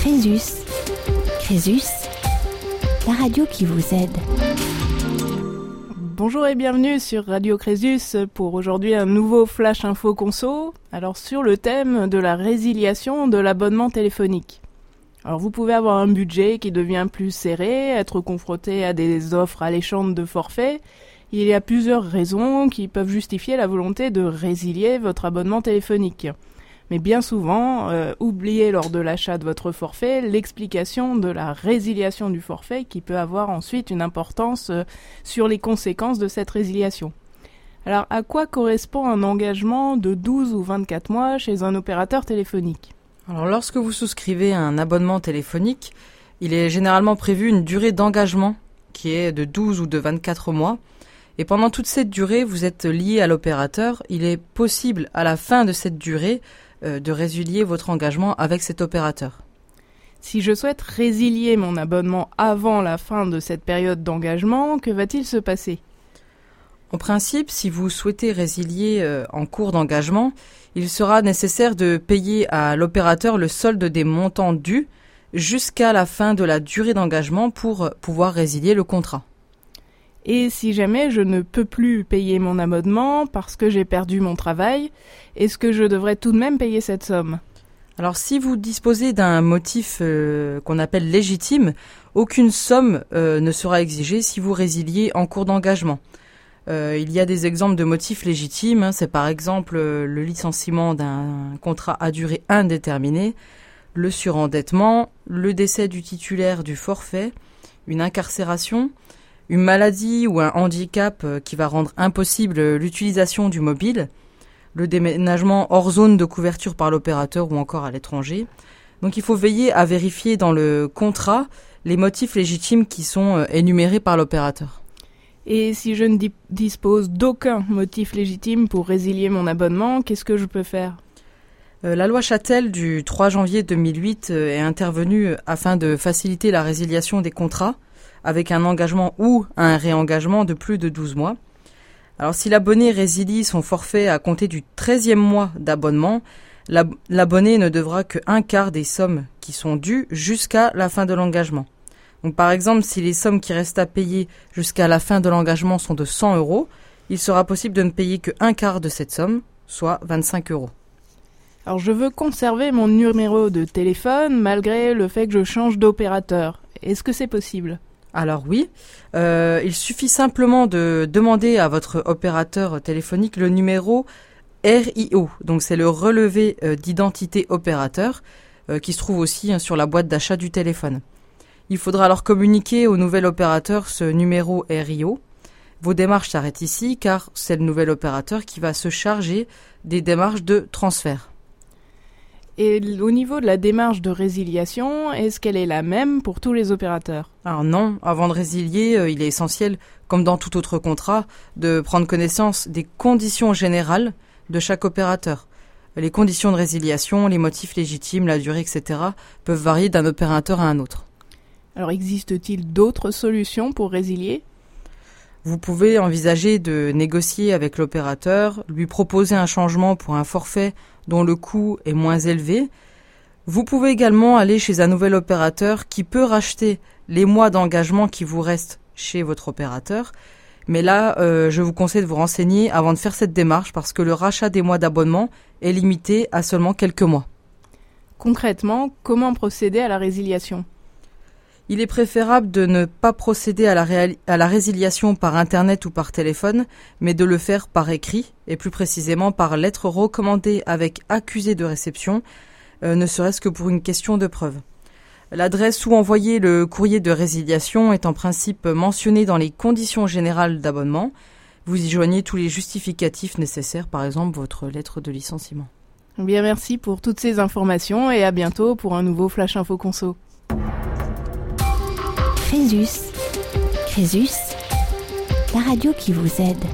Crésus. Crésus, la radio qui vous aide. Bonjour et bienvenue sur Radio Crésus pour aujourd'hui un nouveau Flash Info Conso. Alors sur le thème de la résiliation de l'abonnement téléphonique. Alors vous pouvez avoir un budget qui devient plus serré, être confronté à des offres alléchantes de forfait. Il y a plusieurs raisons qui peuvent justifier la volonté de résilier votre abonnement téléphonique mais bien souvent, euh, oubliez lors de l'achat de votre forfait l'explication de la résiliation du forfait qui peut avoir ensuite une importance euh, sur les conséquences de cette résiliation. Alors, à quoi correspond un engagement de 12 ou 24 mois chez un opérateur téléphonique? Alors, lorsque vous souscrivez un abonnement téléphonique, il est généralement prévu une durée d'engagement qui est de 12 ou de 24 mois. Et pendant toute cette durée, vous êtes lié à l'opérateur. Il est possible, à la fin de cette durée, de résilier votre engagement avec cet opérateur. Si je souhaite résilier mon abonnement avant la fin de cette période d'engagement, que va-t-il se passer? En principe, si vous souhaitez résilier euh, en cours d'engagement, il sera nécessaire de payer à l'opérateur le solde des montants dus jusqu'à la fin de la durée d'engagement pour euh, pouvoir résilier le contrat. Et si jamais je ne peux plus payer mon abonnement parce que j'ai perdu mon travail, est-ce que je devrais tout de même payer cette somme? Alors si vous disposez d'un motif euh, qu'on appelle légitime, aucune somme euh, ne sera exigée si vous résiliez en cours d'engagement. Euh, il y a des exemples de motifs légitimes, hein. c'est par exemple le licenciement d'un contrat à durée indéterminée, le surendettement, le décès du titulaire du forfait, une incarcération, une maladie ou un handicap euh, qui va rendre impossible l'utilisation du mobile, le déménagement hors zone de couverture par l'opérateur ou encore à l'étranger. Donc il faut veiller à vérifier dans le contrat les motifs légitimes qui sont euh, énumérés par l'opérateur. Et si je ne dispose d'aucun motif légitime pour résilier mon abonnement, qu'est-ce que je peux faire? Euh, la loi Châtel du 3 janvier 2008 est intervenue afin de faciliter la résiliation des contrats avec un engagement ou un réengagement de plus de 12 mois. Alors si l'abonné résilie son forfait à compter du 13e mois d'abonnement, l'abonné ne devra que un quart des sommes qui sont dues jusqu'à la fin de l'engagement. Donc par exemple, si les sommes qui restent à payer jusqu'à la fin de l'engagement sont de 100 euros, il sera possible de ne payer que un quart de cette somme, soit 25 euros. Alors je veux conserver mon numéro de téléphone malgré le fait que je change d'opérateur. Est-ce que c'est possible? Alors oui, euh, il suffit simplement de demander à votre opérateur téléphonique le numéro RIO, donc c'est le relevé euh, d'identité opérateur, euh, qui se trouve aussi hein, sur la boîte d'achat du téléphone. Il faudra alors communiquer au nouvel opérateur ce numéro RIO. Vos démarches s'arrêtent ici car c'est le nouvel opérateur qui va se charger des démarches de transfert. Et au niveau de la démarche de résiliation, est-ce qu'elle est la même pour tous les opérateurs? Alors non, avant de résilier, euh, il est essentiel, comme dans tout autre contrat, de prendre connaissance des conditions générales de chaque opérateur. Les conditions de résiliation, les motifs légitimes, la durée, etc. peuvent varier d'un opérateur à un autre. Alors existe-t-il d'autres solutions pour résilier? Vous pouvez envisager de négocier avec l'opérateur, lui proposer un changement pour un forfait dont le coût est moins élevé. Vous pouvez également aller chez un nouvel opérateur qui peut racheter les mois d'engagement qui vous restent chez votre opérateur. Mais là, euh, je vous conseille de vous renseigner avant de faire cette démarche parce que le rachat des mois d'abonnement est limité à seulement quelques mois. Concrètement, comment procéder à la résiliation? Il est préférable de ne pas procéder à la, résiliation par Internet ou par téléphone, mais de le faire par écrit, et plus précisément par lettre recommandée avec accusé de réception, euh, ne serait-ce que pour une question de preuve. L'adresse où envoyer le courrier de résiliation est en principe mentionnée dans les conditions générales d'abonnement. Vous y joignez tous les justificatifs nécessaires, par exemple votre lettre de licenciement. Bien, merci pour toutes ces informations et à bientôt pour un nouveau Flash Info Conso. Crésus. Crésus, la radio qui vous aide.